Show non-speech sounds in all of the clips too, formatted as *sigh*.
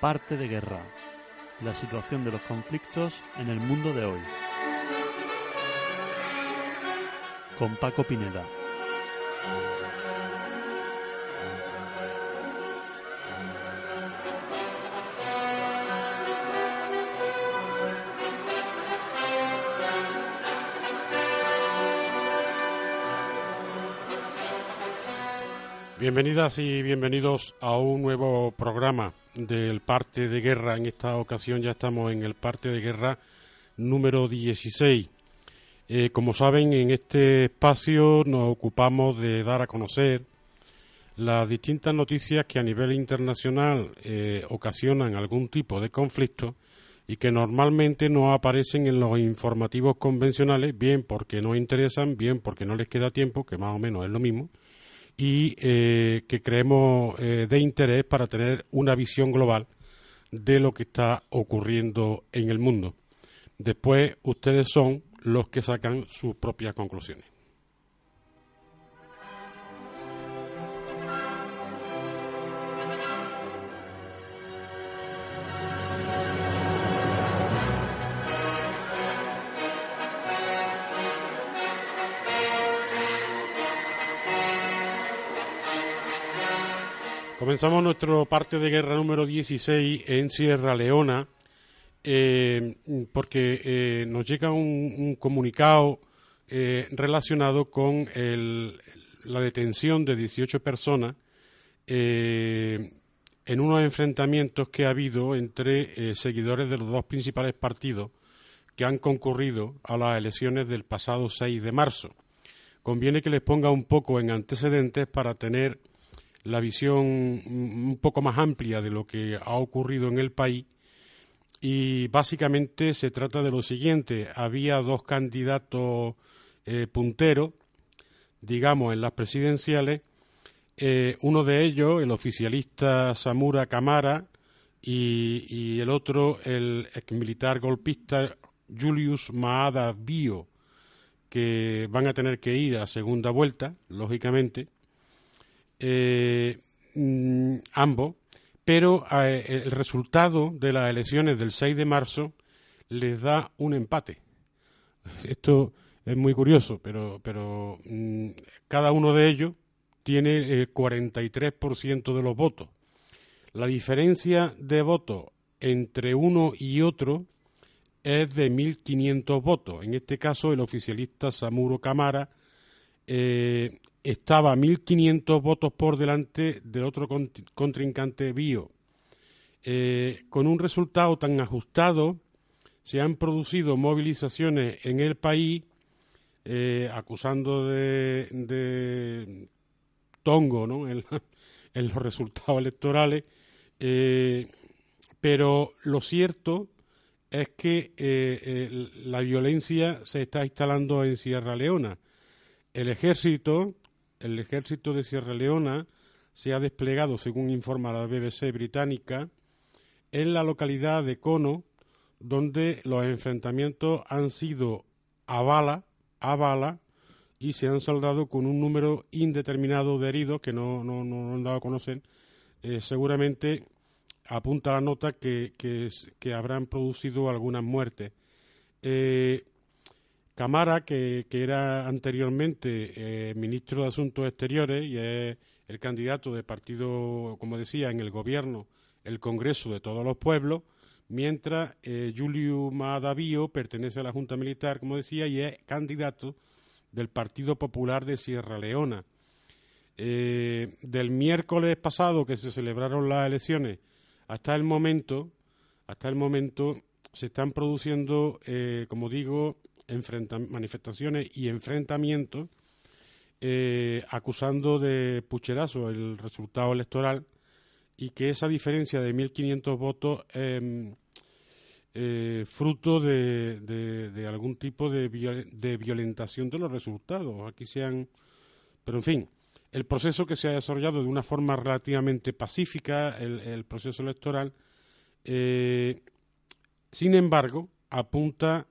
Parte de guerra. La situación de los conflictos en el mundo de hoy. Con Paco Pineda. Bienvenidas y bienvenidos a un nuevo programa del parte de guerra. En esta ocasión ya estamos en el parte de guerra número 16. Eh, como saben, en este espacio nos ocupamos de dar a conocer las distintas noticias que a nivel internacional eh, ocasionan algún tipo de conflicto y que normalmente no aparecen en los informativos convencionales, bien porque no interesan, bien porque no les queda tiempo, que más o menos es lo mismo, y eh, que creemos eh, de interés para tener una visión global de lo que está ocurriendo en el mundo. Después ustedes son los que sacan sus propias conclusiones. Comenzamos nuestro parte de guerra número 16 en Sierra Leona, eh, porque eh, nos llega un, un comunicado eh, relacionado con la detención de 18 personas en unos enfrentamientos que ha habido entre seguidores de los dos principales partidos que han concurrido a las elecciones del pasado 6 de marzo. Conviene que les ponga un poco en antecedentes para tener la visión un poco más amplia de lo que ha ocurrido en el país. Y básicamente se trata de lo siguiente. Había dos candidatos eh, punteros digamos en las presidenciales. Eh, uno de ellos el oficialista Samura Kamara y, y el otro el exmilitar golpista Julius Maada Bio que van a tener que ir a segunda vuelta lógicamente eh, mm, ambos, pero eh, el resultado de las elecciones del 6 de marzo les da un empate. Esto es muy curioso, pero, pero mm, cada uno de ellos tiene eh, 43% de los votos. La diferencia de votos entre uno y otro es de 1.500 votos. En este caso, el oficialista Samuro Camara estaba 1.500 votos por delante del otro cont- contrincante Bio. Eh, con un resultado tan ajustado, se han producido movilizaciones en el país eh, acusando de, tongo ¿no? *laughs* en, los resultados electorales, eh, pero lo cierto es que la violencia se está instalando en Sierra Leona. El ejército, el ejército de Sierra Leona se ha desplegado, según informa la BBC británica, en la localidad de Cono, donde los enfrentamientos han sido a bala, a bala, y se han saldado con un número indeterminado de heridos que no, no, no han dado a conocer. Eh, seguramente apunta la nota que, que, que habrán producido algunas muertes. Eh, Camara, que, era anteriormente eh, ministro de Asuntos Exteriores y es el candidato del partido, como decía, en el gobierno, el Congreso de todos los pueblos, mientras eh, Julio Madavío pertenece a la Junta Militar, como decía, y es candidato del Partido Popular de Sierra Leona. Eh, del miércoles pasado que se celebraron las elecciones hasta el momento, hasta el momento se están produciendo, eh, como digo, manifestaciones y enfrentamientos eh, acusando de pucherazo el resultado electoral y que esa diferencia de 1.500 votos es eh, fruto de, algún tipo de, violentación de los resultados. Aquí se han... Pero en fin, el proceso que se ha desarrollado de una forma relativamente pacífica, el, proceso electoral, eh, sin embargo, apunta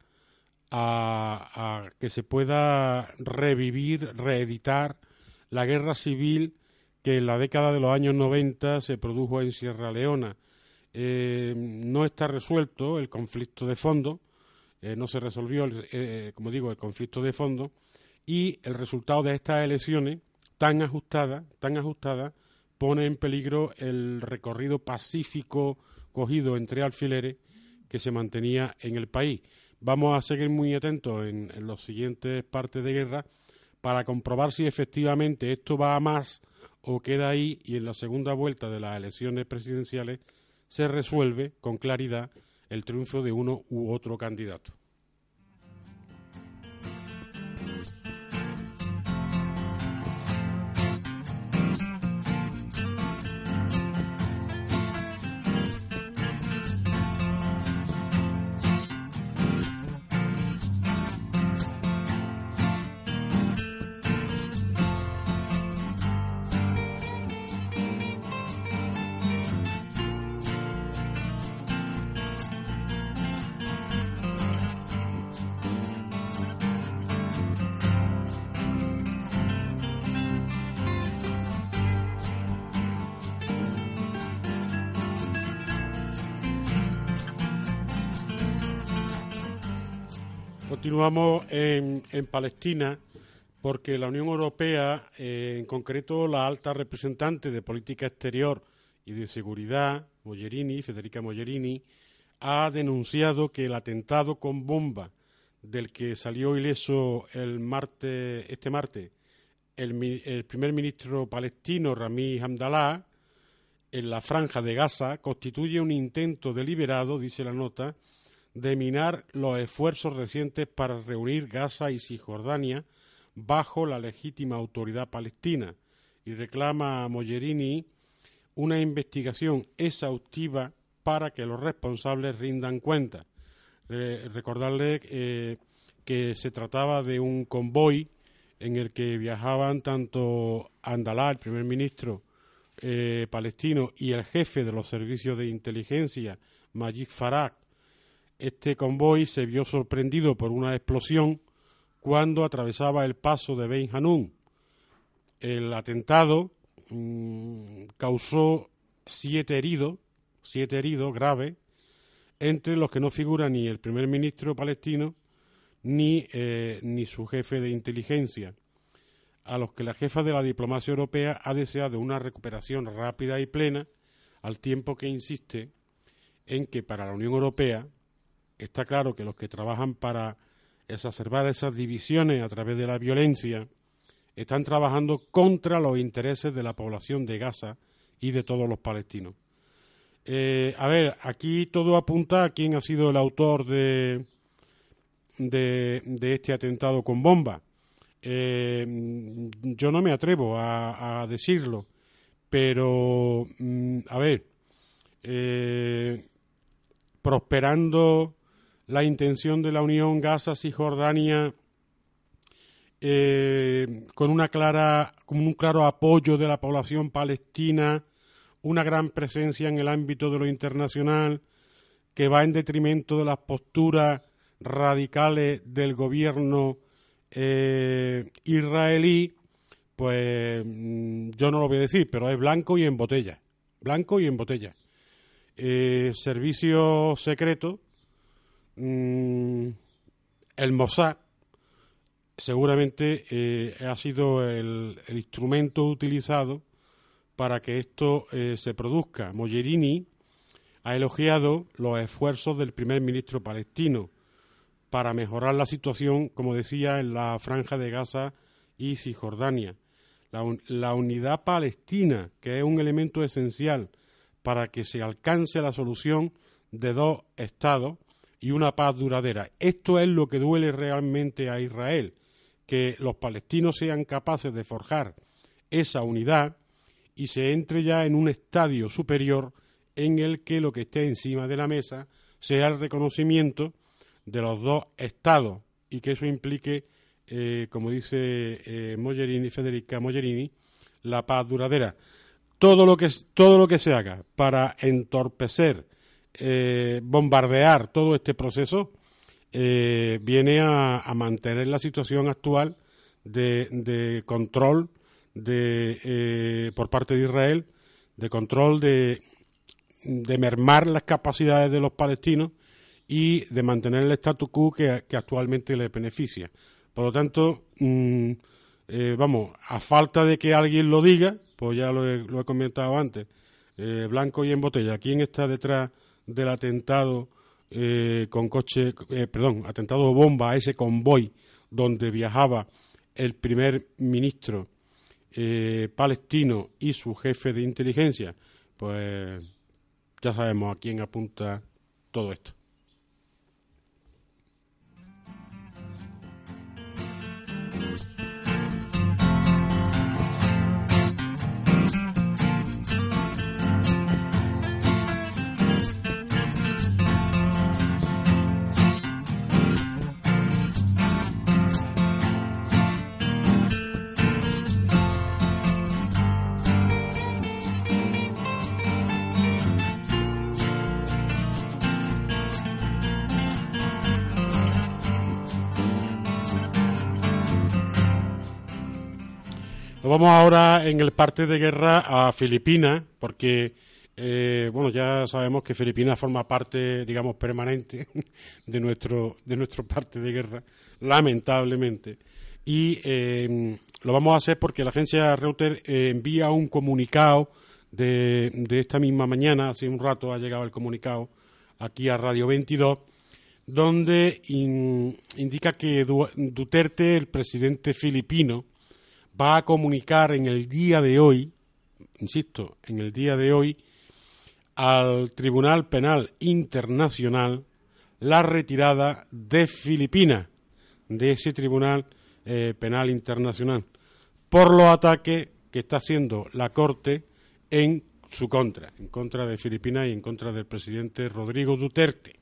a, que se pueda revivir, reeditar la guerra civil que en la década de los años 90 se produjo en Sierra Leona. Eh, no está resuelto el conflicto de fondo, eh, no se resolvió, como digo, el conflicto de fondo, y el resultado de estas elecciones tan ajustada, tan ajustada, pone en peligro el recorrido pacífico cogido entre alfileres que se mantenía en el país. Vamos a seguir muy atentos en, los siguientes partes de guerra para comprobar si efectivamente esto va a más o queda ahí y en la segunda vuelta de las elecciones presidenciales se resuelve con claridad el triunfo de uno u otro candidato. Continuamos en, Palestina porque la Unión Europea, eh, en concreto la alta representante de política exterior y de seguridad, Mogherini, Federica Mogherini, ha denunciado que el atentado con bomba del que salió ileso el martes, este martes el, el primer ministro palestino Rami Hamdallah en la franja de Gaza constituye un intento deliberado, dice la nota, de minar los esfuerzos recientes para reunir Gaza y Cisjordania bajo la legítima autoridad palestina y reclama a Mogherini una investigación exhaustiva para que los responsables rindan cuenta. recordarle eh, que se trataba de un convoy en el que viajaban tanto Andalá, el primer ministro eh, palestino, y el jefe de los servicios de inteligencia, Majid Farag, este convoy se vio sorprendido por una explosión cuando atravesaba el paso de Ben Hanun. El atentado mm, causó siete heridos, siete heridos graves, entre los que no figura ni el primer ministro palestino ni, eh, ni su jefe de inteligencia, a los que la jefa de la diplomacia europea ha deseado una recuperación rápida y plena, al tiempo que insiste en que para la Unión Europea está claro que los que trabajan para exacerbar esas divisiones a través de la violencia están trabajando contra los intereses de la población de Gaza y de todos los palestinos. Eh, a ver, aquí todo apunta a quién ha sido el autor de, de, este atentado con bomba. Eh, yo no me atrevo a, decirlo, pero, mm, a ver, eh, prosperando la intención de la Unión Gaza-Cisjordania eh, con una clara, con un claro apoyo de la población palestina, una gran presencia en el ámbito de lo internacional que va en detrimento de las posturas radicales del gobierno eh, israelí, pues mm, yo no lo voy a decir, pero es blanco y en botella, blanco y en botella. Eh, servicio secreto Mm, el Mossad seguramente eh, ha sido el, instrumento utilizado para que esto eh, se produzca. Mogherini ha elogiado los esfuerzos del primer ministro palestino para mejorar la situación, como decía, en la franja de Gaza y Cisjordania. la unidad palestina, que es un elemento esencial para que se alcance la solución de dos estados y una paz duradera. Esto es lo que duele realmente a Israel, que los palestinos sean capaces de forjar esa unidad y se entre ya en un estadio superior en el que lo que esté encima de la mesa sea el reconocimiento de los dos estados y que eso implique, eh, como dice eh, Federica Mogherini, la paz duradera. Todo lo que, todo lo que se haga para entorpecer, eh, bombardear todo este proceso, viene a, mantener la situación actual de, control de, por parte de Israel, de control de, de mermar las capacidades de los palestinos y de mantener el statu quo que, actualmente les beneficia. Por lo tanto, mm, eh, vamos, a falta de que alguien lo diga, pues ya lo he, comentado antes, eh, blanco y en botella, ¿quién está detrás del atentado eh, con coche, perdón, atentado bomba a ese convoy donde viajaba el primer ministro palestino y su jefe de inteligencia? Pues ya sabemos a quién apunta todo esto. Vamos ahora en el parte de guerra a Filipinas, porque eh, bueno, ya sabemos que Filipinas forma parte, digamos, permanente *laughs* de nuestro, de nuestro parte de guerra, lamentablemente. Y eh, lo vamos a hacer porque la agencia Reuters eh, envía un comunicado de, de, esta misma mañana, hace un rato ha llegado el comunicado aquí a Radio 22, donde indica que Duterte, el presidente filipino, va a comunicar en el día de hoy, insisto, en el día de hoy, al Tribunal Penal Internacional la retirada de Filipinas, de ese Tribunal eh, Penal Internacional, por los ataques que está haciendo la Corte en su contra, en contra de Filipinas y en contra del presidente Rodrigo Duterte.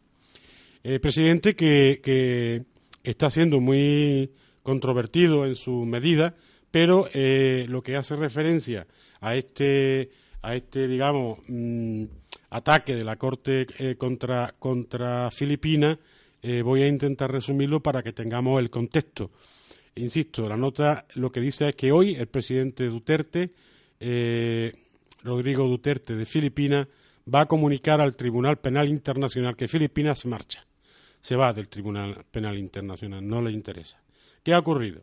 El presidente que, que está siendo muy controvertido en su medida pero eh, lo que hace referencia a este, a este digamos, mm, ataque de la Corte eh, contra, contra Filipinas, eh, voy a intentar resumirlo para que tengamos el contexto. Insisto, la nota lo que dice es que hoy el presidente Duterte, Rodrigo Duterte de Filipinas, va a comunicar al Tribunal Penal Internacional que Filipinas marcha, se va del Tribunal Penal Internacional, no le interesa. ¿Qué ha ocurrido?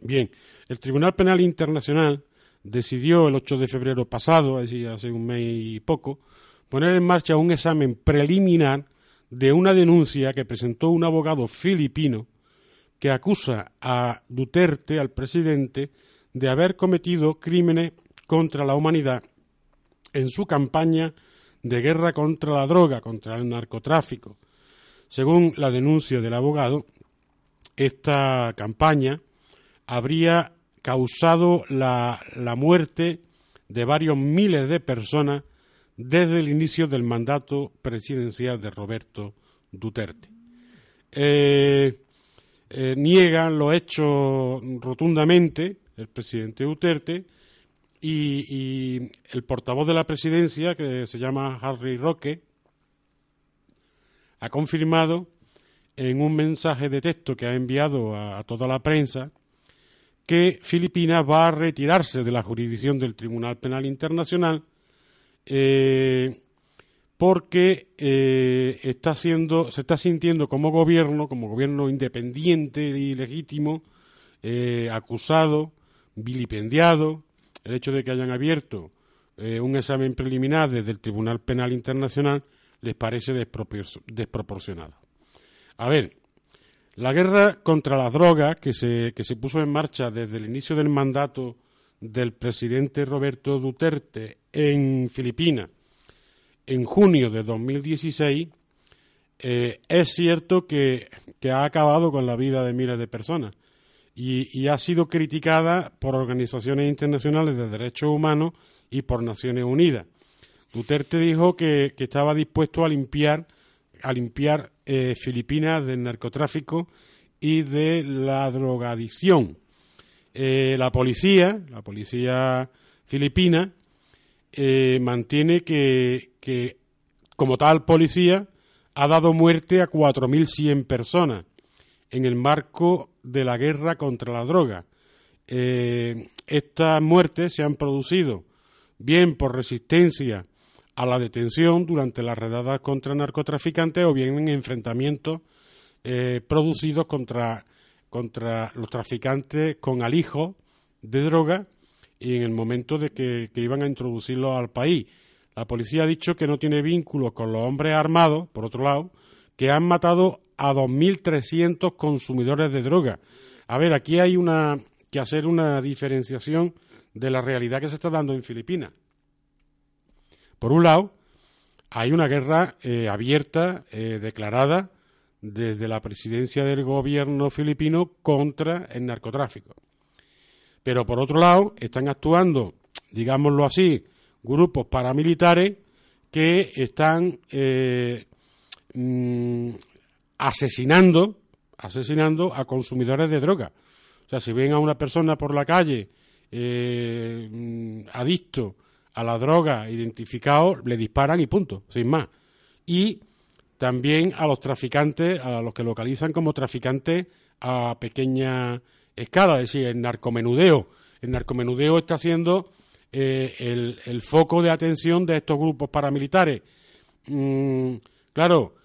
Bien, el Tribunal Penal Internacional decidió el 8 de febrero pasado, es hace un mes y poco, poner en marcha un examen preliminar de una denuncia que presentó un abogado filipino que acusa a Duterte, al presidente, de haber cometido crímenes contra la humanidad en su campaña de guerra contra la droga, contra el narcotráfico. Según la denuncia del abogado, esta campaña habría causado la, muerte de varios miles de personas desde el inicio del mandato presidencial de Roberto Duterte. Eh, eh, niegan lo hecho rotundamente el presidente Duterte y, el portavoz de la presidencia, que se llama Harry Roque, ha confirmado en un mensaje de texto que ha enviado a toda la prensa que Filipinas va a retirarse de la jurisdicción del Tribunal Penal Internacional eh, porque eh, está siendo, se está sintiendo como gobierno, como gobierno independiente y legítimo, eh, acusado, vilipendiado, el hecho de que hayan abierto un examen preliminar desde el Tribunal Penal Internacional les parece desproporcionado. A ver, la guerra contra las drogas que se, que se puso en marcha desde el inicio del mandato del presidente Roberto Duterte en Filipinas en junio de 2016, eh, es cierto que, que, ha acabado con la vida de miles de personas y, y, ha sido criticada por organizaciones internacionales de derechos humanos y por Naciones Unidas. Duterte dijo que, que estaba dispuesto a limpiar, a limpiar eh, Filipinas del narcotráfico y de la drogadicción. Eh, la policía, la policía filipina, eh, mantiene que, que, como tal policía, ha dado muerte a 4.100 personas en el marco de la guerra contra la droga. Estas muertes se han producido bien por resistencia a la detención durante las redadas contra narcotraficantes o bien en enfrentamientos eh, producidos contra, contra los traficantes con alijo de droga y en el momento de que, que iban a introducirlo al país. La policía ha dicho que no tiene vínculos con los hombres armados, por otro lado, que han matado a 2.300 consumidores de droga. A ver, aquí hay una, que hacer una diferenciación de la realidad que se está dando en Filipinas. Por un lado, hay una guerra eh, abierta, eh, declarada desde la presidencia del gobierno filipino contra el narcotráfico. Pero por otro lado, están actuando, digámoslo así, grupos paramilitares que están eh, mm, asesinando, asesinando a consumidores de droga. O sea, si ven a una persona por la calle mm, adicto a la droga, identificado, le disparan y punto, sin más. Y también a los traficantes, a los que localizan como traficantes a pequeña escala, es decir, el narcomenudeo. El narcomenudeo está siendo eh, el, foco de atención de estos grupos paramilitares. Mm, claro,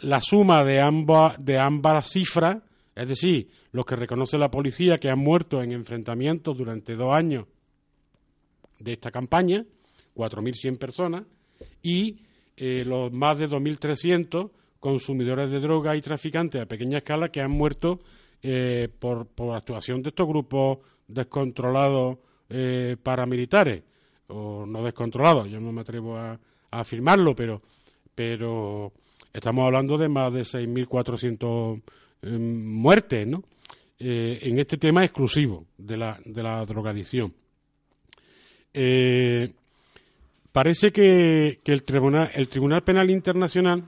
la suma de ambas, de ambas cifras, es decir, los que reconoce la policía que han muerto en enfrentamientos durante dos años de esta campaña, 4.100 personas, y eh, los más de 2.300 consumidores de droga y traficantes a pequeña escala que han muerto eh, por, actuación de estos grupos descontrolados eh, paramilitares, o no descontrolados, yo no me atrevo a, afirmarlo, pero, pero estamos hablando de más de 6.400 eh, muertes, ¿no? En este tema exclusivo de la, de la drogadicción. Eh, parece que, que el, tribunal, el Tribunal Penal Internacional,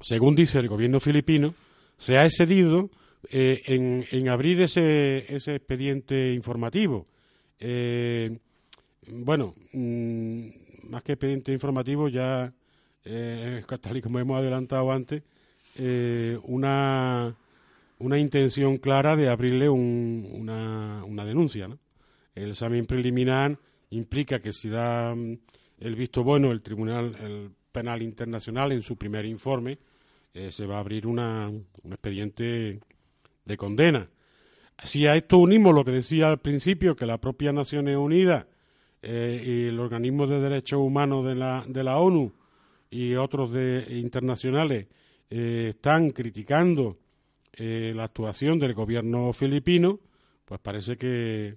según dice el gobierno filipino, se ha excedido eh, en, en, abrir ese, ese expediente informativo. Eh, bueno, mmm, más que expediente informativo, ya, eh, tal y como hemos adelantado antes, una, una intención clara de abrirle un, una, una, denuncia. ¿no? El examen preliminar implica que si da mm, el visto bueno el Tribunal el Penal Internacional en su primer informe, eh, se va a abrir una, un expediente de condena. Si a esto unimos lo que decía al principio, que la propia Naciones Unidas eh, y el organismo de derechos humanos de la, de la ONU y otros de, internacionales eh, están criticando eh, la actuación del gobierno filipino, pues parece que,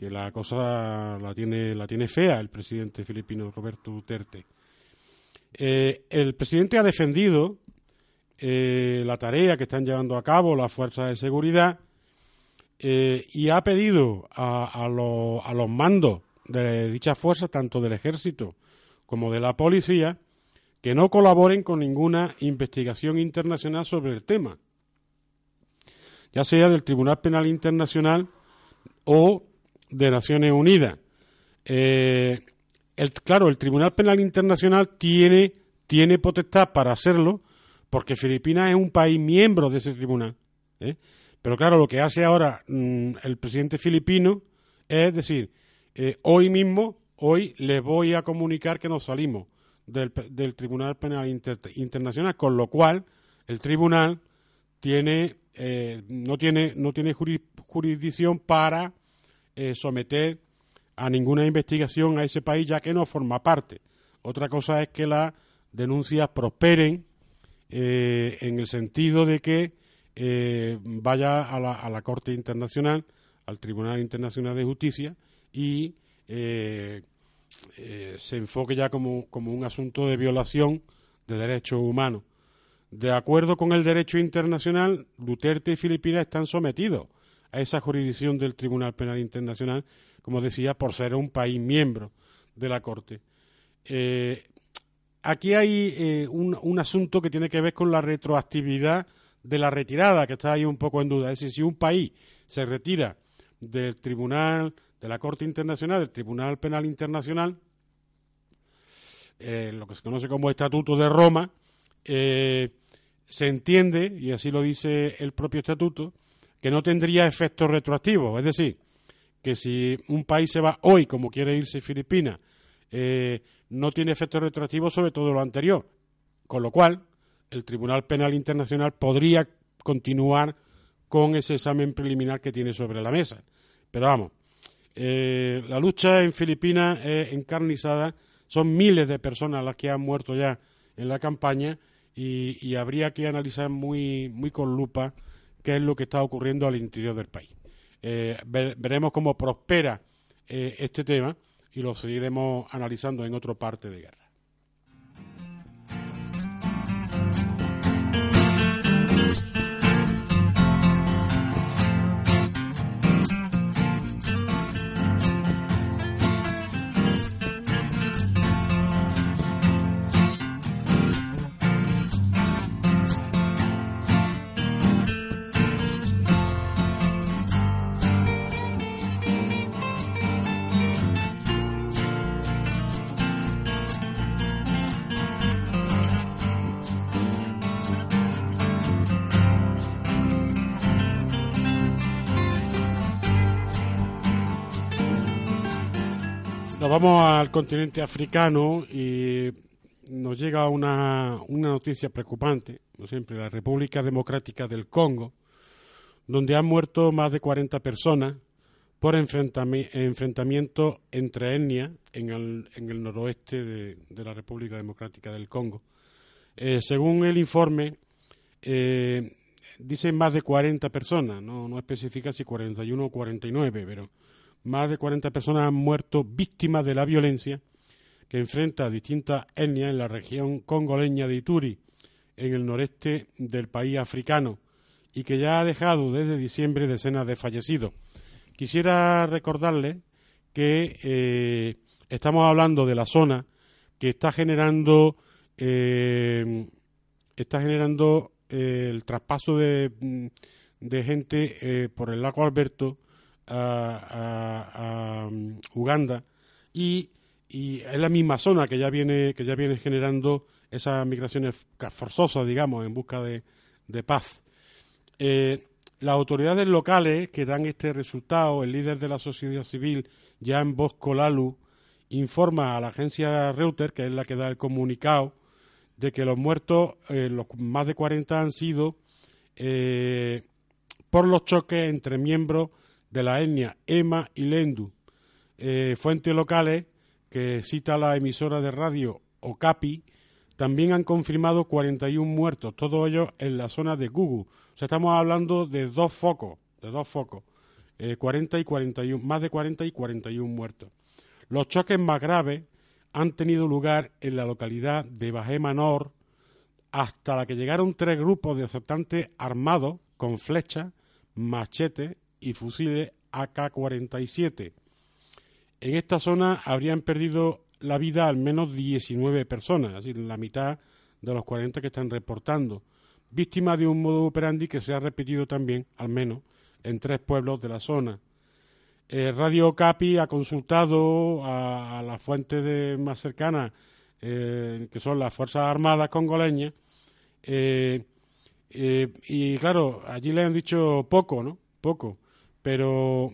que, la cosa la tiene, la tiene fea el presidente filipino Roberto Duterte. el presidente ha defendido eh, la tarea que están llevando a cabo las fuerzas de seguridad eh, y ha pedido a, a, a, los mandos de dichas fuerzas, tanto del ejército como de la policía, que no colaboren con ninguna investigación internacional sobre el tema, ya sea del Tribunal Penal Internacional o de Naciones Unidas. Eh, claro, el Tribunal Penal Internacional tiene, tiene potestad para hacerlo, porque Filipinas es un país miembro de ese tribunal. ¿eh? Pero claro, lo que hace ahora mmm, el presidente filipino es decir, eh, hoy mismo, hoy les voy a comunicar que nos salimos del, del Tribunal Penal Inter Internacional, con lo cual el tribunal tiene, no tiene, no tiene jurisdicción para eh, someter a ninguna investigación a ese país, ya que no forma parte. Otra cosa es que las denuncias prosperen eh, en el sentido de que eh, vaya a la, Corte Internacional, al Tribunal Internacional de Justicia y se enfoque ya como, como un asunto de violación de derechos humanos. De acuerdo con el derecho internacional, Duterte y Filipinas están sometidos a esa jurisdicción del Tribunal Penal Internacional, como decía, por ser un país miembro de la Corte. Eh, aquí hay eh, un, un, asunto que tiene que ver con la retroactividad de la retirada, que está ahí un poco en duda. Es decir, si un país se retira del Tribunal, de la Corte Internacional, del Tribunal Penal Internacional, eh, lo que se conoce como Estatuto de Roma, se entiende, y así lo dice el propio Estatuto, que no tendría efectos retroactivos. Es decir, que si un país se va hoy, como quiere irse Filipinas, eh, no tiene efectos retroactivos sobre todo lo anterior. Con lo cual, el Tribunal Penal Internacional podría continuar con ese examen preliminar que tiene sobre la mesa. Pero vamos, eh, la lucha en Filipinas es encarnizada, son miles de personas las que han muerto ya en la campaña y, habría que analizar muy, muy con lupa qué es lo que está ocurriendo al interior del país. Eh, veremos cómo prospera eh, este tema y lo seguiremos analizando en otra parte de guerra. Vamos al continente africano y nos llega una, una noticia preocupante, como siempre, la República Democrática del Congo, donde han muerto más de 40 personas por enfrentamiento entre etnias en el, en el noroeste de, la República Democrática del Congo. Eh, según el informe, eh, dicen más de 40 personas, no, no especifica si 41 o 49, pero más de 40 personas han muerto víctimas de la violencia que enfrenta a distintas etnias en la región congoleña de Ituri, en el noreste del país africano, y que ya ha dejado desde diciembre decenas de fallecidos. Quisiera recordarle que eh, estamos hablando de la zona que está generando eh, está generando eh, el traspaso de, de gente por el lago Alberto a, um, Uganda y, es la misma zona que ya viene que ya viene generando esas migraciones forzosas, digamos, en busca de, paz. Eh, las autoridades locales que dan este resultado, el líder de la sociedad civil, Jan Bosco Lalu, informa a la agencia Reuters, que es la que da el comunicado, de que los muertos, eh, los más de 40 han sido eh, por los choques entre miembros de la etnia Ema y Lendu. Eh, fuentes locales que cita la emisora de radio Okapi también han confirmado 41 muertos, todos ellos en la zona de Gugu. O sea, estamos hablando de dos focos, de dos focos, 40 eh, y 41, más de 40 y 41 muertos. Los choques más graves han tenido lugar en la localidad de Bajé Manor, hasta la que llegaron tres grupos de asaltantes armados con flechas, machetes y fusiles AK-47. En esta zona habrían perdido la vida al menos 19 personas, es decir, la mitad de los 40 que están reportando, víctimas de un modo operandi que se ha repetido también, al menos, en tres pueblos de la zona. Eh, Radio Capi ha consultado a, las fuentes más cercanas, eh, que son las Fuerzas Armadas congoleñas, eh, y claro, allí le han dicho poco, ¿no? Poco pero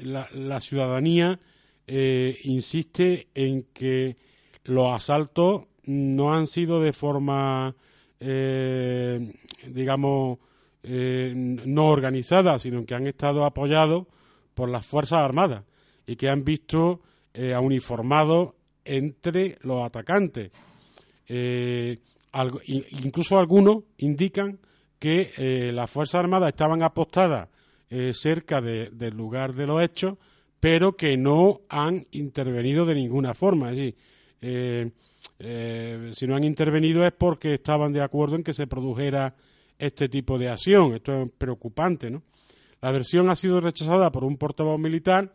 la, ciudadanía eh, insiste en que los asaltos no han sido de forma, eh, digamos, eh, no organizada, sino que han estado apoyados por las Fuerzas Armadas y que han visto a uniformados entre los atacantes. incluso algunos indican que las Fuerzas Armadas estaban apostadas eh, cerca del lugar de los hechos pero que no han intervenido de ninguna forma. Es decir, eh, eh, si no han intervenido es porque estaban de acuerdo en que se produjera este tipo de acción. Esto es preocupante, ¿no? La versión ha sido rechazada por un portavoz militar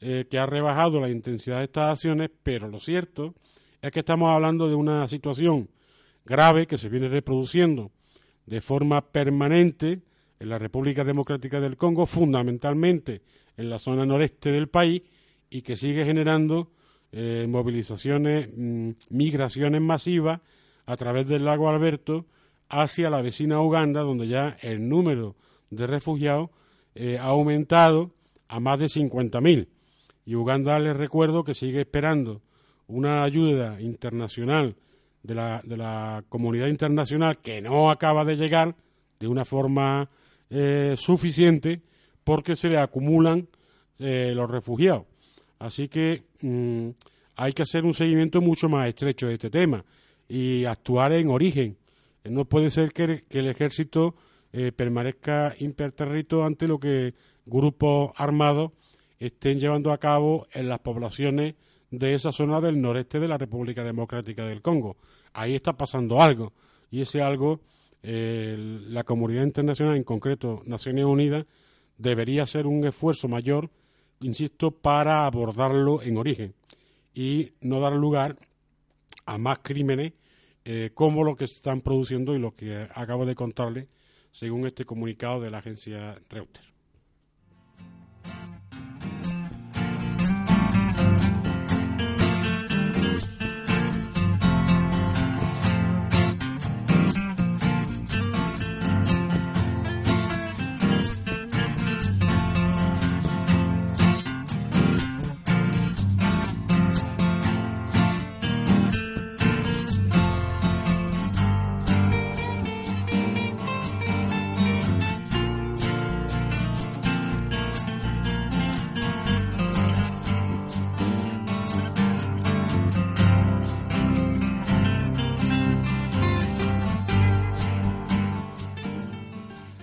que ha rebajado la intensidad de estas acciones, pero lo cierto es que estamos hablando de una situación grave que se viene reproduciendo de forma permanente en la República Democrática del Congo, fundamentalmente en la zona noreste del país, y que sigue generando eh, movilizaciones, mm, migraciones masivas a través del lago Alberto hacia la vecina Uganda, donde ya el número de refugiados eh, ha aumentado a más de 50.000. Y Uganda, les recuerdo, que sigue esperando una ayuda internacional de la, de la comunidad internacional que no acaba de llegar de una forma eh, suficiente porque se le acumulan eh, los refugiados. Así que mm, hay que hacer un seguimiento mucho más estrecho de este tema y actuar en origen. No puede ser que, el ejército eh, permanezca imperterrito ante lo que grupos armados estén llevando a cabo en las poblaciones de esa zona del noreste de la República Democrática del Congo. Ahí está pasando algo y ese algo la comunidad internacional, en concreto Naciones Unidas, debería hacer un esfuerzo mayor, insisto, para abordarlo en origen y no dar lugar a más crímenes eh, como los que se están produciendo y lo que acabo de contarle según este comunicado de la agencia Reuters.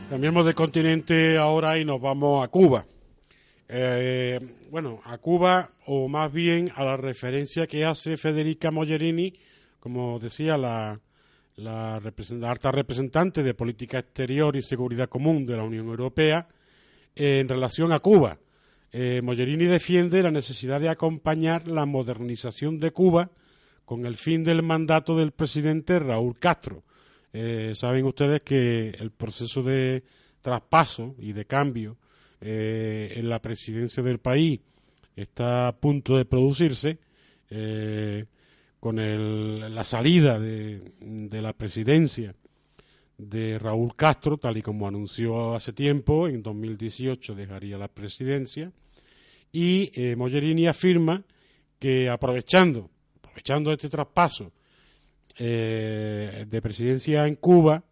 Cambiamos de continente ahora y nos vamos a Cuba. Eh, bueno, a Cuba, o más bien a la referencia que hace Federica Mogherini, como decía la, la, alta representante de Política Exterior y Seguridad Común de la Unión Europea, en relación a Cuba. Eh, Mogherini defiende la necesidad de acompañar la modernización de Cuba con el fin del mandato del presidente Raúl Castro eh, saben ustedes que el proceso de traspaso y de cambio eh, en la presidencia del país está a punto de producirse eh, con la salida de, la presidencia de Raúl Castro, tal y como anunció hace tiempo, en 2018 dejaría la presidencia, y Mogherini afirma que aprovechando, aprovechando este traspaso eh, de presidencia en Cuba,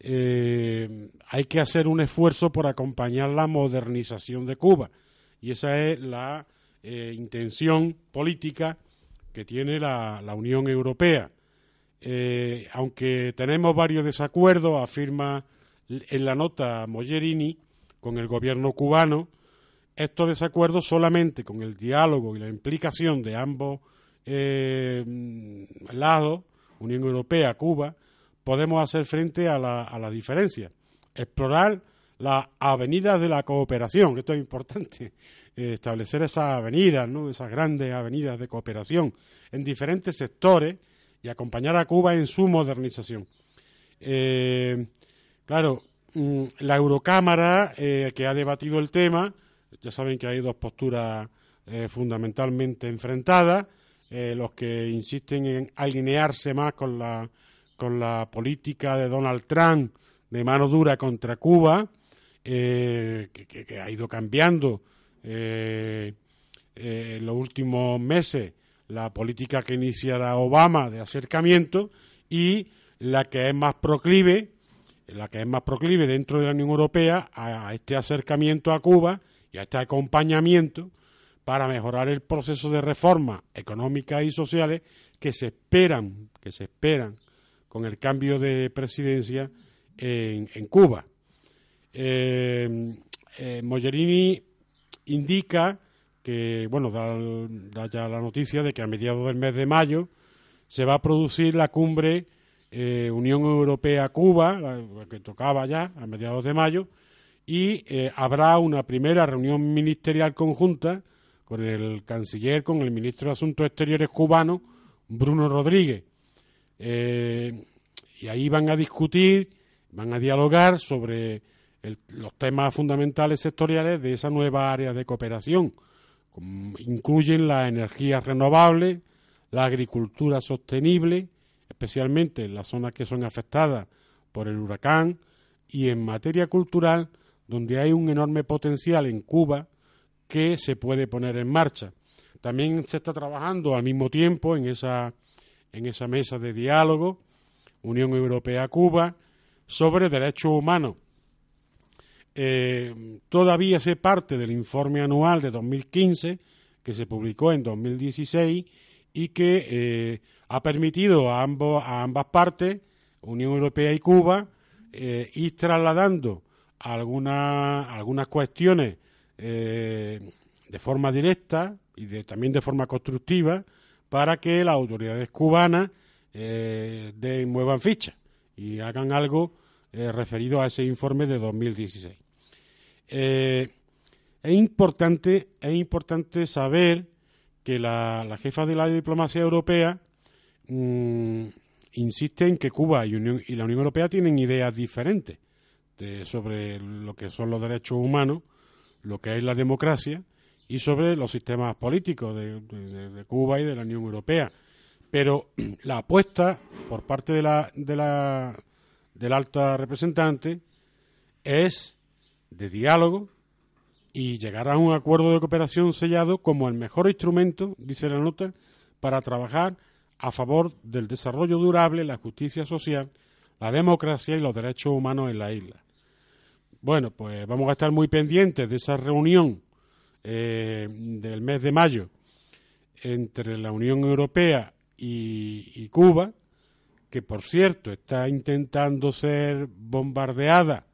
eh, hay que hacer un esfuerzo por acompañar la modernización de Cuba. Y esa es la eh, intención política que tiene la, Unión Europea. aunque tenemos varios desacuerdos, afirma en la nota Mogherini con el gobierno cubano, estos desacuerdos solamente con el diálogo y la implicación de ambos lados Unión Europea, Cuba, podemos hacer frente a la, a diferencia. Explorar las avenidas de la cooperación, esto es importante, *laughs* eh, establecer esas avenidas, ¿no? esas grandes avenidas de cooperación en diferentes sectores y acompañar a Cuba en su modernización. Eh, claro, mm, la Eurocámara eh, que ha debatido el tema, ya saben que hay dos posturas fundamentalmente enfrentadas, eh, los que insisten en alinearse más con la, con la política de Donald Trump de mano dura contra Cuba, eh, que, ha ido cambiando eh, en los últimos meses la política que iniciará Obama de acercamiento y la que es más proclive, la que es más proclive dentro de la Unión Europea a este acercamiento a Cuba y a este acompañamiento para mejorar el proceso de reforma económicas y sociales que se esperan, que se esperan con el cambio de presidencia en, Cuba. Eh, eh, Mogherini indica que, bueno, da, ya la noticia de que a mediados del mes de mayo se va a producir la cumbre eh, Unión Europea-Cuba, que tocaba ya a mediados de mayo, y eh, habrá una primera reunión ministerial conjunta con el canciller, con el ministro de Asuntos Exteriores cubano, Bruno Rodríguez. Eh, y ahí van a discutir, van a dialogar sobre los temas fundamentales sectoriales de esa nueva área de cooperación. Incluyen las energías renovables, la agricultura sostenible, especialmente en las zonas que son afectadas por el huracán, y en materia cultural, donde hay un enorme potencial en Cuba que se puede poner en marcha. También se está trabajando al mismo tiempo en esa, en esa mesa de diálogo Unión Europea-Cuba sobre derechos humanos. Eh, todavía se parte del informe anual de 2015 que se publicó en 2016 y que eh, ha permitido a, ambos, a ambas partes, Unión Europea y Cuba, eh, ir trasladando algunas, algunas cuestiones eh, de forma directa y de, también de forma constructiva para que las autoridades cubanas eh, den, muevan ficha y hagan algo eh, referido a ese informe de 2016. Eh, es importante, es importante saber que la, la jefa de la diplomacia europea mm, insiste en que Cuba y la Unión Europea tienen ideas diferentes de- sobre lo que son los derechos humanos, lo que es la democracia y sobre los sistemas políticos de, de- de Cuba y de la Unión Europea. Pero *clears throat* la apuesta por parte de la, de la, del alta representante es de diálogo y llegar a un acuerdo de cooperación sellado como el mejor instrumento, dice la nota, para trabajar a favor del desarrollo durable, la justicia social, la democracia y los derechos humanos en la isla. Bueno, pues vamos a estar muy pendientes de esa reunión eh, del mes de mayo entre la Unión Europea y, Cuba, que por cierto está intentando ser bombardeada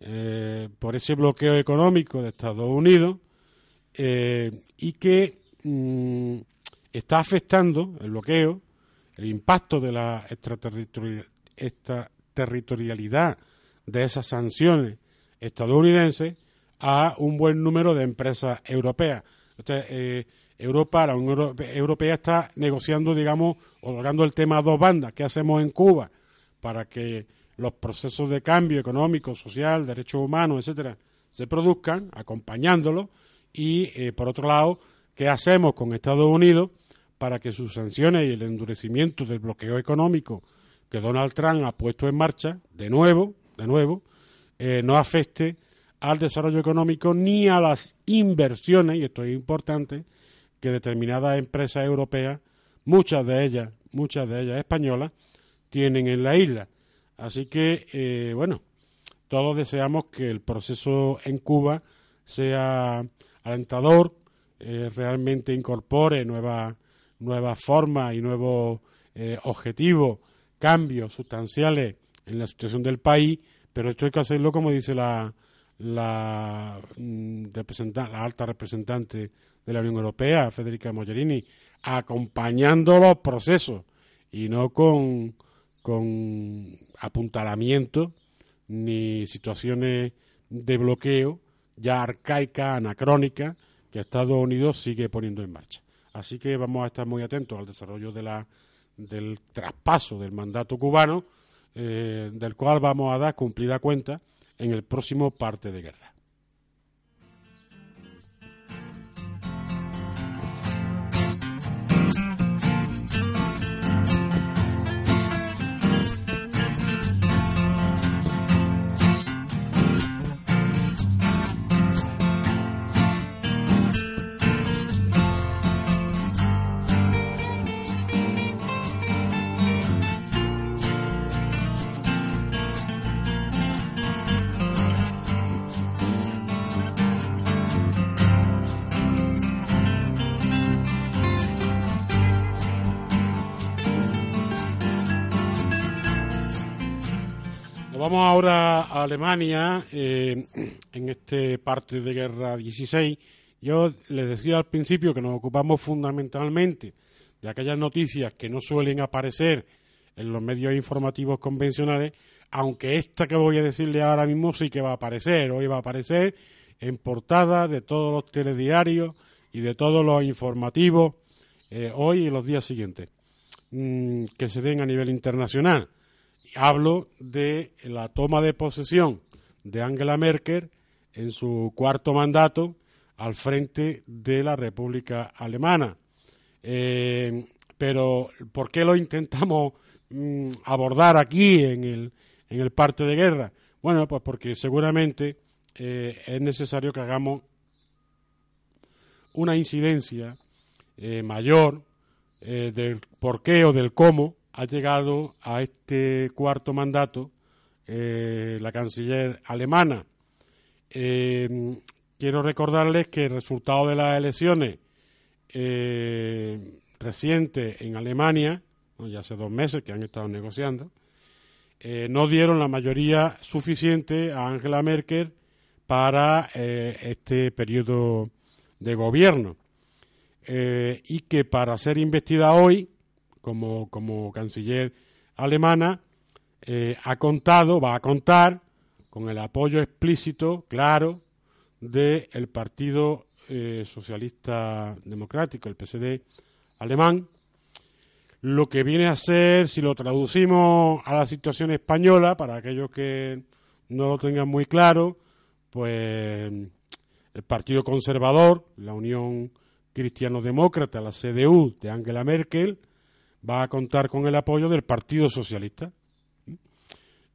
eh, por ese bloqueo económico de Estados Unidos eh, y que mm, está afectando el bloqueo, el impacto de la extraterritori- extraterritorialidad de esas sanciones estadounidenses a un buen número de empresas europeas. Entonces, eh, Europa, la Unión Europe- Europea está negociando, digamos, otorgando el tema a dos bandas. ¿Qué hacemos en Cuba para que los procesos de cambio económico, social, derechos humanos, etcétera, se produzcan, acompañándolos? Y, eh, por otro lado, ¿qué hacemos con Estados Unidos para que sus sanciones y el endurecimiento del bloqueo económico que Donald Trump ha puesto en marcha, de nuevo, de nuevo, eh, no afecte al desarrollo económico ni a las inversiones, y esto es importante, que determinadas empresas europeas, muchas de ellas, muchas de ellas españolas, tienen en la isla. Así que, eh, bueno, todos deseamos que el proceso en Cuba sea alentador, eh, realmente incorpore nuevas nuevas formas y nuevos objetivos, cambios sustanciales en la situación del país, pero esto hay que hacerlo como dice la, la, mm, la alta representante de la Unión Europea, Federica Mogherini, acompañando los procesos y no con, con apuntalamientos ni situaciones de bloqueo ya arcaicas, anacrónicas, que Estados Unidos sigue poniendo en marcha. Así que vamos a estar muy atentos al desarrollo de la, del traspaso del mandato cubano, eh, del cual vamos a dar cumplida cuenta en el próximo parte de guerra. Vamos ahora a Alemania, eh, en este parte de guerra 16, Yo les decía al principio que nos ocupamos fundamentalmente de aquellas noticias que no suelen aparecer en los medios informativos convencionales, aunque esta que voy a decirle ahora mismo sí que va a aparecer, hoy va a aparecer en portada de todos los telediarios y de todos los informativos eh, hoy y los días siguientes mm, que se den a nivel internacional. Hablo de la toma de posesión de Angela Merkel en su cuarto mandato al frente de la República Alemana. Eh, pero, ¿por qué lo intentamos mm, abordar aquí en el, en el parte de guerra? Bueno, pues porque seguramente eh, es necesario que hagamos una incidencia eh, mayor del por qué o del cómo ha llegado a este cuarto mandato la canciller alemana. Quiero recordarles que el resultado de las elecciones eh, recientes en Alemania, ya hace dos meses que han estado negociando, eh, no dieron la mayoría suficiente a Angela Merkel para eh, este periodo de gobierno. y que para ser investida hoy como, canciller alemana ha contado, va a contar con el apoyo explícito, claro, del Partido eh, Socialista Democrático, el PSD alemán, lo que viene a ser, si lo traducimos a la situación española, para aquellos que no lo tengan muy claro, pues el Partido Conservador, la Unión Cristiano-Demócrata, la CDU de Angela Merkel, va a contar con el apoyo del Partido Socialista.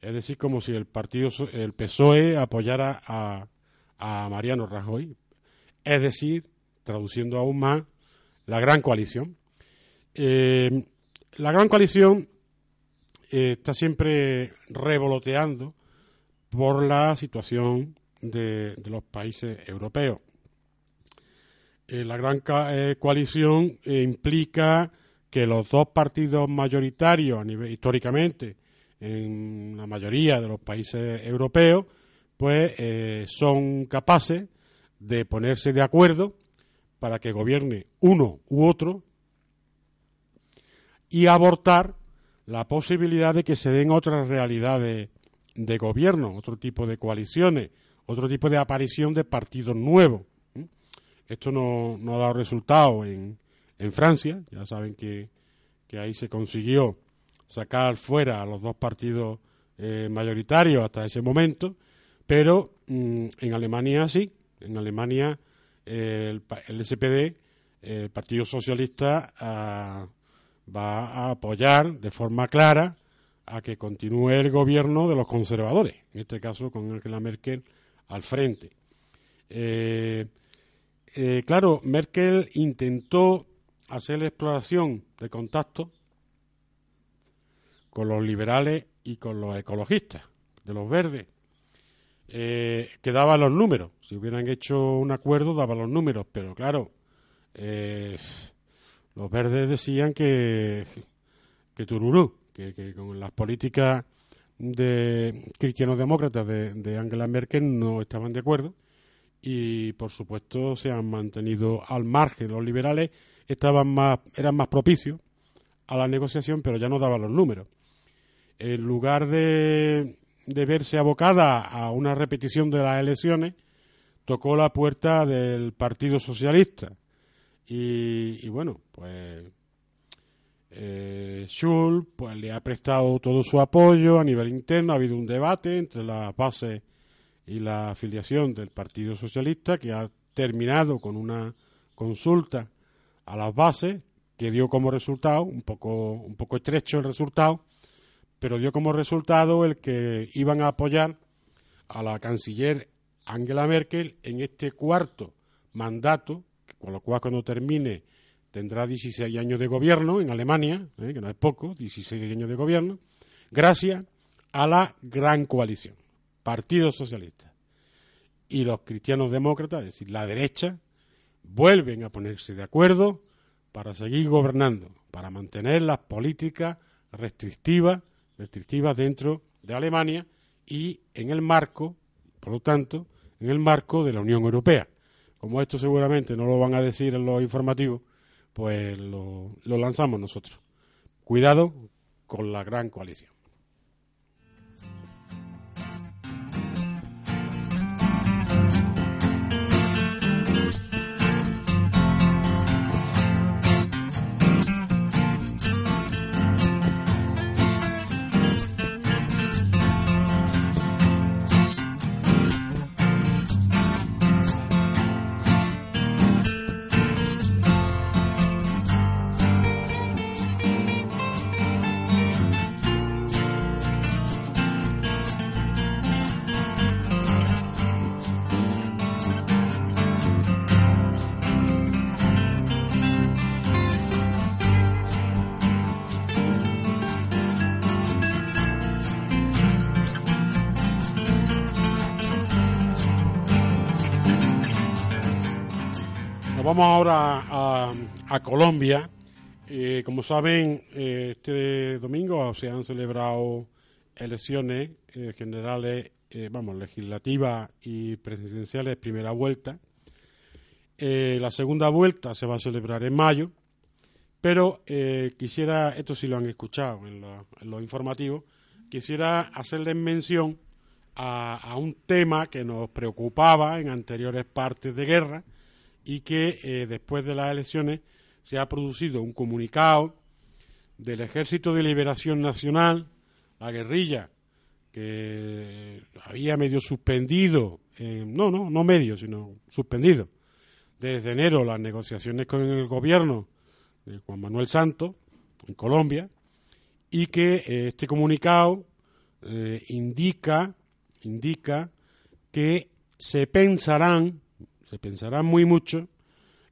Es decir, como si el partido el PSOE apoyara a, Mariano Rajoy, es decir, traduciendo aún más, la gran coalición. Eh, la gran coalición eh, está siempre revoloteando por la situación de, los países europeos. Eh, la gran coalición implica que los dos partidos mayoritarios a nivel, históricamente en la mayoría de los países europeos pues eh, son capaces de ponerse de acuerdo para que gobierne uno u otro y abortar la posibilidad de que se den otras realidades de gobierno, otro tipo de coaliciones, otro tipo de aparición de partidos nuevos. Esto no, ha dado resultado en, en Francia, ya saben que, ahí se consiguió sacar fuera a los dos partidos eh, mayoritarios hasta ese momento, pero mm, en Alemania sí, en Alemania el, SPD, el Partido Socialista, ah, va a apoyar de forma clara a que continúe el gobierno de los conservadores, en este caso con Angela Merkel al frente. Eh, eh, claro, Merkel intentó hacer exploración de contacto con los liberales y con los ecologistas, de los verdes, eh, que daba los números. Si hubieran hecho un acuerdo, daba los números, pero claro, eh, los verdes decían que, que Tururú, que, con las políticas de cristianos-demócratas de, de, Angela Merkel no estaban de acuerdo y, por supuesto, se han mantenido al margen. Los liberales estaban más, eran más propicios a la negociación, pero ya no daban los números. En lugar de de verse abocada a una repetición de las elecciones, tocó la puerta del Partido Socialista. Y, bueno, pues eh, pues, le ha prestado todo su apoyo a nivel interno. Ha habido un debate entre la base y la afiliación del Partido Socialista que ha terminado con una consulta a las bases que dio como resultado, un poco, un poco estrecho el resultado, pero dio como resultado el que iban a apoyar a la canciller Angela Merkel en este cuarto mandato, con lo cual cuando termine tendrá 16 años de gobierno en Alemania, ¿eh? que no es poco, 16 años de gobierno, gracias a la gran coalición, Partido Socialista y los cristianos demócratas, es decir, la derecha, vuelven a ponerse de acuerdo para seguir gobernando, para mantener las políticas restrictivas restrictivas dentro de Alemania y en el marco, por lo tanto, en el marco de la Unión Europea. como esto seguramente no lo van a decir en los informativos, pues lo, lo lanzamos nosotros. Cuidado con la gran coalición. Vamos ahora a, Colombia. Eh, como saben, eh, este domingo se han celebrado elecciones eh, generales, vamos, legislativas y presidenciales, primera vuelta. La segunda vuelta se va a celebrar en mayo, pero quisiera, esto sí lo han escuchado en, lo- los informativos, quisiera hacerles mención a un tema que nos preocupaba en anteriores partes de guerra y que eh, después de las elecciones se ha producido un comunicado del Ejército de Liberación Nacional, la guerrilla, que había medio suspendido, eh, no, no, no medio, sino suspendido, desde enero las negociaciones con el gobierno de Juan Manuel Santos en Colombia y que eh, este comunicado indica indica que se pensarán se pensarán muy mucho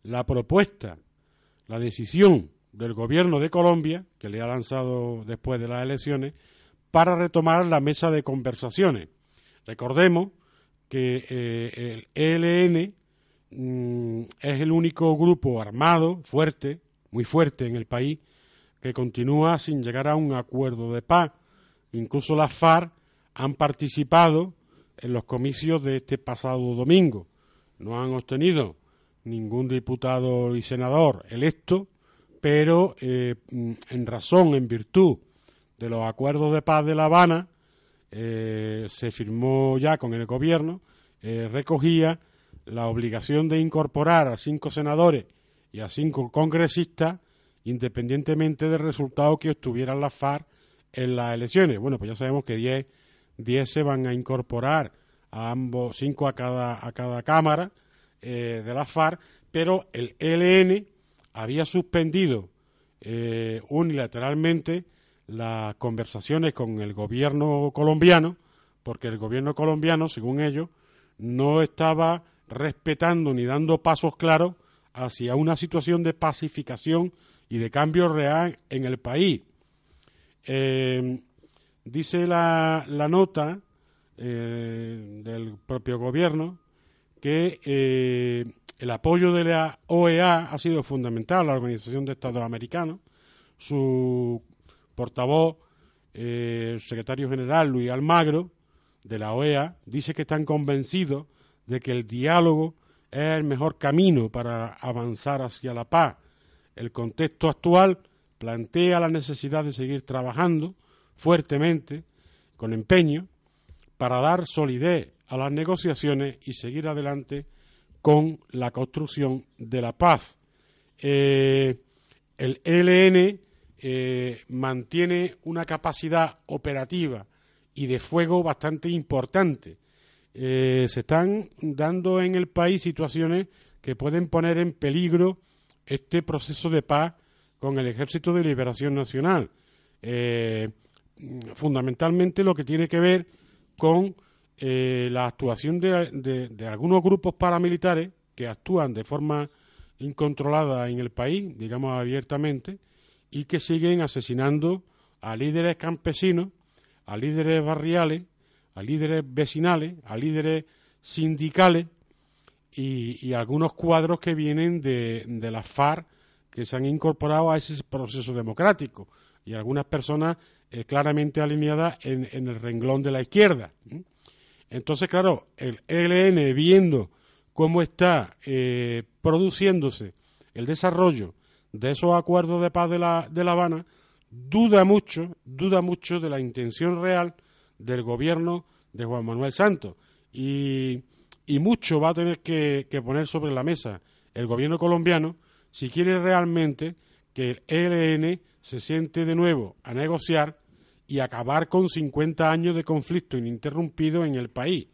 la propuesta la decisión del gobierno de Colombia que le ha lanzado después de las elecciones para retomar la mesa de conversaciones recordemos que eh, el ELN mm, es el único grupo armado fuerte, muy fuerte en el país, que continúa sin llegar a un acuerdo de paz. Incluso las FARC han participado en los comicios de este pasado domingo. No han obtenido ningún diputado y senador electo, pero eh, en razón, en virtud de los acuerdos de paz de La Habana, eh, se firmó ya con el gobierno, eh, recogía la obligación de incorporar a cinco senadores y a cinco congresistas independientemente del resultado que obtuvieran las FARC en las elecciones. Bueno, pues ya sabemos que 10 10 se van a incorporar a ambos, cinco a cada, a cada cámara eh, de las FARC, pero el ELN había suspendido eh, unilateralmente las conversaciones con el gobierno colombiano, porque el gobierno colombiano, según ellos, no estaba respetando ni dando pasos claros hacia una situación de pacificación y de cambio real en el país. Eh, dice la, la nota eh, del propio gobierno que eh, el apoyo de la OEA ha sido fundamental, la Organización de Estados Americanos. Su portavoz, eh, secretario general Luis Almagro, de la OEA, dice que están convencidos de que el diálogo es el mejor camino para avanzar hacia la paz. El contexto actual plantea la necesidad de seguir trabajando fuertemente, con empeño, para dar solidez a las negociaciones y seguir adelante con la construcción de la paz. Eh, el ELN eh, mantiene una capacidad operativa y de fuego bastante importante. Eh, se están dando en el país situaciones que pueden poner en peligro este proceso de paz con el Ejército de Liberación Nacional. Fundamentalmente lo que tiene que ver con eh, la actuación de, algunos grupos paramilitares que actúan de forma incontrolada en el país, digamos abiertamente, y que siguen asesinando a líderes campesinos, a líderes barriales, a líderes vecinales, a líderes sindicales y, y algunos cuadros que vienen de, de las FARC que se han incorporado a ese proceso democrático. Y algunas personas eh, claramente alineadas en, el renglón de la izquierda. Entonces, claro, el ELN viendo cómo está eh, produciéndose el desarrollo de esos acuerdos de paz de la, de La Habana, duda mucho, duda mucho de la intención real del gobierno de Juan Manuel Santos. Y, mucho va a tener que, poner sobre la mesa el gobierno colombiano si quiere realmente que el ELN se siente de nuevo a negociar y acabar con 50 años de conflicto ininterrumpido en el país.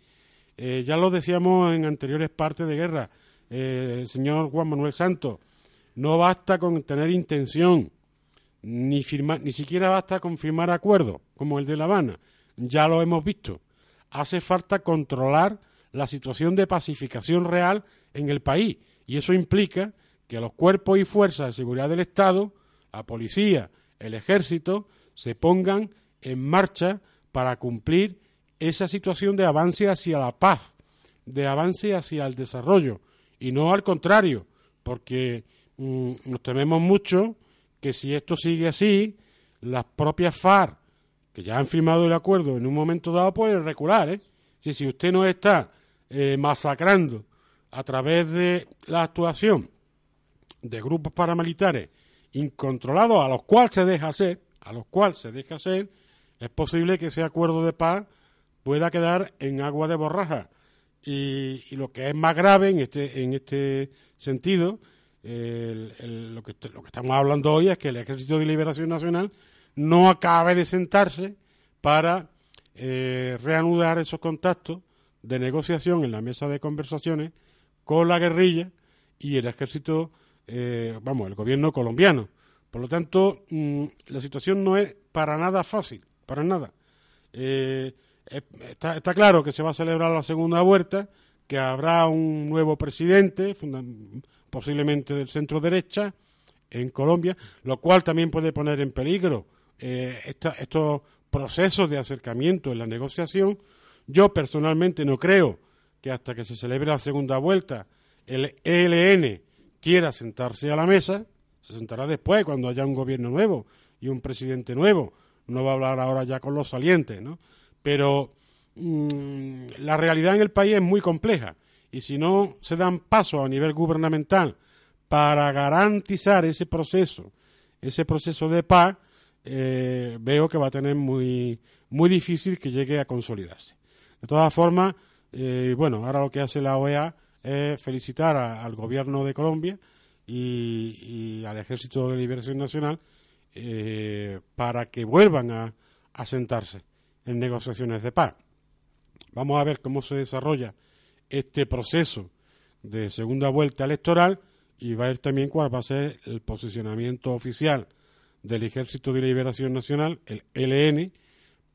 Eh, ya lo decíamos en anteriores partes de guerra, eh, señor Juan Manuel Santos, no basta con tener intención, ni, firmar, ni siquiera basta con firmar acuerdos como el de La Habana, ya lo hemos visto. Hace falta controlar la situación de pacificación real en el país y eso implica que los cuerpos y fuerzas de seguridad del Estado, la policía, el ejército, se pongan en marcha para cumplir esa situación de avance hacia la paz, de avance hacia el desarrollo, y no al contrario, porque mm, nos tememos mucho que si esto sigue así, las propias FARC, que ya han firmado el acuerdo en un momento dado, pueden recular. ¿eh? Si, si usted no está eh, masacrando a través de la actuación de grupos paramilitares incontrolados, a los cuales se deja hacer, a los cuales se deja hacer, es posible que ese acuerdo de paz pueda quedar en agua de borraja. Y, lo que es más grave en este, en este sentido, lo, que, lo que estamos hablando hoy es que el Ejército de Liberación Nacional no acabe de sentarse para eh, reanudar esos contactos de negociación en la mesa de conversaciones con la guerrilla y el ejército, eh, vamos, el gobierno colombiano. Por lo tanto, mm, la situación no es para nada fácil, para nada. Eh, está, claro que se va a celebrar la segunda vuelta, que habrá un nuevo presidente, posiblemente del centro derecha, en Colombia, lo cual también puede poner en peligro eh, estos procesos de acercamiento en la negociación. Yo personalmente no creo que hasta que se celebre la segunda vuelta el ELN quiera sentarse a la mesa, se sentará después cuando haya un gobierno nuevo y un presidente nuevo. No va a hablar ahora ya con los salientes, ¿no? pero mm, la realidad en el país es muy compleja y si no se dan pasos a nivel gubernamental para garantizar ese proceso, ese proceso de paz, eh, veo que va a tener muy, muy difícil que llegue a consolidarse. De todas formas, eh, bueno, ahora lo que hace la OEA es felicitar al gobierno de Colombia y, al Ejército de Liberación Nacional eh, para que vuelvan a sentarse en negociaciones de paz. Vamos a ver cómo se desarrolla este proceso de segunda vuelta electoral y va a ver también cuál va a ser el posicionamiento oficial del Ejército de Liberación Nacional, el LN,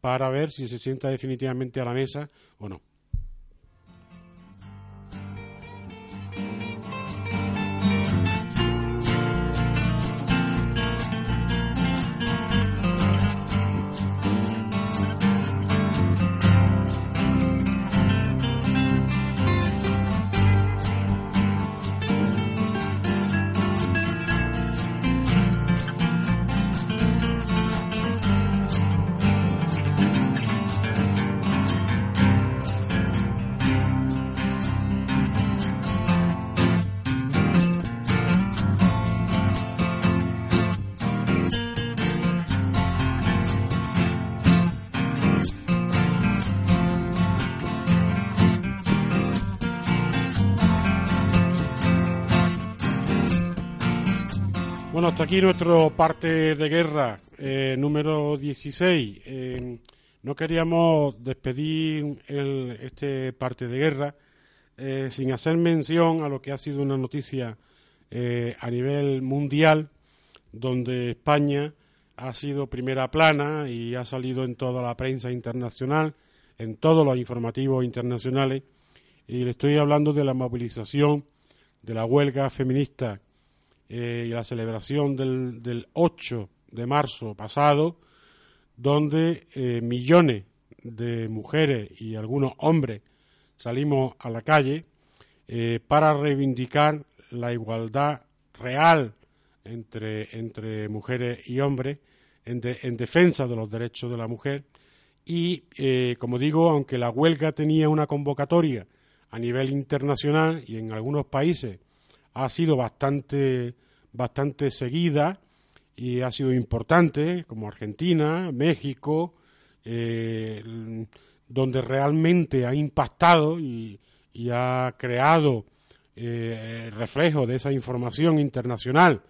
para ver si se sienta definitivamente a la mesa o no. Hasta aquí nuestro parte de guerra eh, número 16. Eh, no queríamos despedir este parte de guerra eh, sin hacer mención a lo que ha sido una noticia a nivel mundial, donde España ha sido primera plana y ha salido en toda la prensa internacional, en todos los informativos internacionales. Y le estoy hablando de la movilización de la huelga feminista eh, y la celebración del, del 8 de marzo pasado, donde eh, millones de mujeres y algunos hombres salimos a la calle eh, para reivindicar la igualdad real entre, entre mujeres y hombres en, en, defensa de los derechos de la mujer. Y, como digo, aunque la huelga tenía una convocatoria a nivel internacional y en algunos países ha sido bastante, bastante seguida y ha sido importante, como Argentina, México, eh, donde realmente ha impactado y, ha creado eh, reflejo de esa información internacional,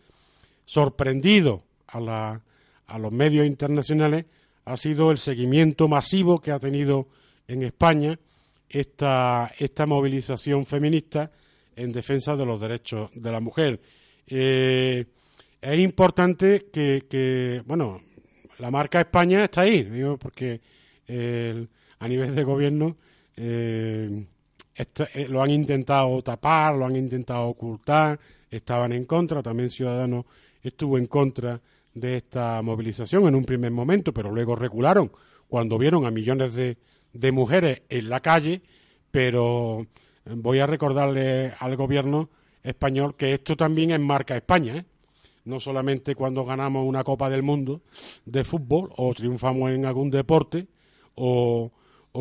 sorprendido a, la, a los medios internacionales, ha sido el seguimiento masivo que ha tenido en España esta, esta movilización feminista en defensa de los derechos de la mujer. Eh, es importante que, bueno, la marca España está ahí, digo, porque a nivel de gobierno eh, eh, lo han intentado tapar, lo han intentado ocultar, estaban en contra, también Ciudadanos estuvo en contra de esta movilización en un primer momento, pero luego regularon cuando vieron a millones de mujeres en la calle, pero voy a recordarle al gobierno español que esto también es marca España, ¿eh? no solamente cuando ganamos una Copa del Mundo de fútbol o triunfamos en algún deporte o,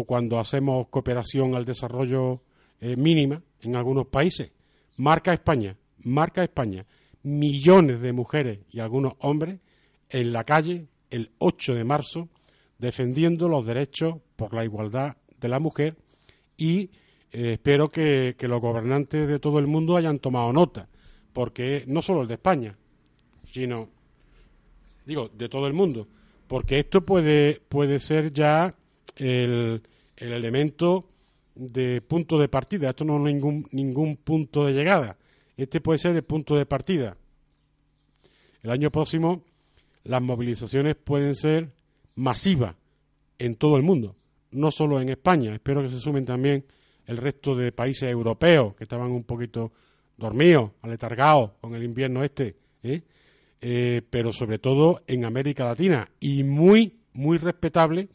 cuando hacemos cooperación al desarrollo eh, mínima en algunos países. Marca España, marca España. Millones de mujeres y algunos hombres en la calle el 8 de marzo defendiendo los derechos por la igualdad de la mujer y eh, espero que, los gobernantes de todo el mundo hayan tomado nota, porque no solo el de España, sino, digo, de todo el mundo, porque esto puede, puede ser ya el, el elemento de punto de partida, esto no es ningún, ningún punto de llegada, este puede ser el punto de partida. El año próximo las movilizaciones pueden ser masivas en todo el mundo, no solo en España, espero que se sumen también el resto de países europeos que estaban un poquito dormidos, aletargados con el invierno este, ¿eh? Eh, pero sobre todo en América Latina y muy, muy respetable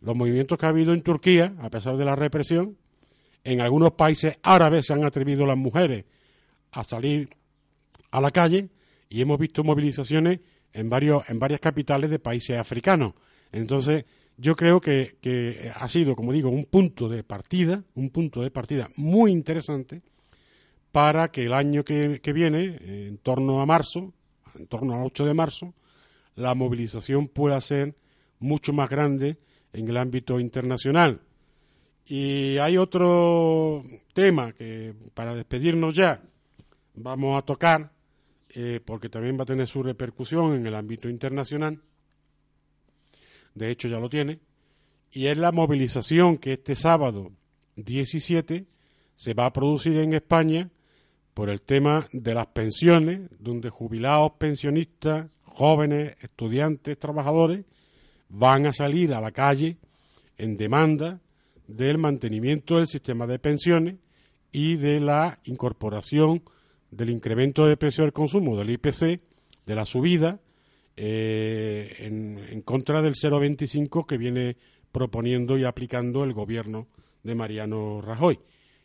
los movimientos que ha habido en Turquía, a pesar de la represión, en algunos países árabes se han atrevido las mujeres a salir a la calle y hemos visto movilizaciones en, varios, en varias capitales de países africanos. Entonces, yo creo que, ha sido, como digo, un punto de partida, un punto de partida muy interesante para que el año que, viene, en torno a marzo, en torno al 8 de marzo, la movilización pueda ser mucho más grande en el ámbito internacional. Y hay otro tema que para despedirnos ya vamos a tocar, eh, porque también va a tener su repercusión en el ámbito internacional, de hecho ya lo tiene, y es la movilización que este sábado 17 se va a producir en España por el tema de las pensiones, donde jubilados, pensionistas, jóvenes, estudiantes, trabajadores van a salir a la calle en demanda del mantenimiento del sistema de pensiones y de la incorporación del incremento de precio del consumo del IPC, de la subida eh, en, contra del 0,25 que viene proponiendo y aplicando el gobierno de Mariano Rajoy.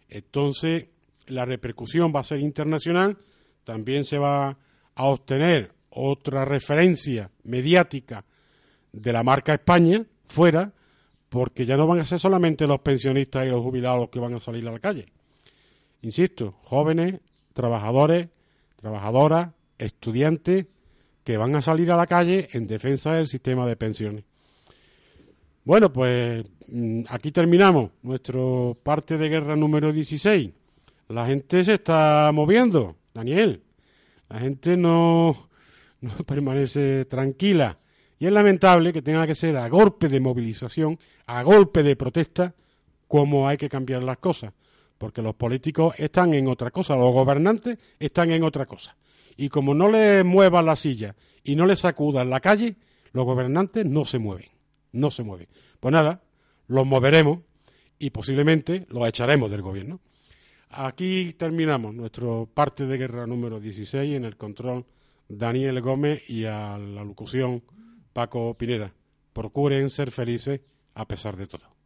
Entonces, la repercusión va a ser internacional, también se va a obtener otra referencia mediática de la marca España fuera, porque ya no van a ser solamente los pensionistas y los jubilados que van a salir a la calle. Insisto, jóvenes, trabajadores, trabajadoras, estudiantes, que van a salir a la calle en defensa del sistema de pensiones. Bueno, pues mm, aquí terminamos nuestro parte de guerra número 16. La gente se está moviendo, Daniel. La gente no, no *laughs* permanece tranquila. Y es lamentable que tenga que ser a golpe de movilización, a golpe de protesta, como hay que cambiar las cosas. Porque los políticos están en otra cosa, los gobernantes están en otra cosa y como no le muevan la silla y no le sacudan la calle, los gobernantes no se mueven, no se mueven. Pues nada, los moveremos y posiblemente los echaremos del gobierno. Aquí terminamos nuestro parte de guerra número 16 en el control Daniel Gómez y a la locución Paco Pineda. Procuren ser felices a pesar de todo.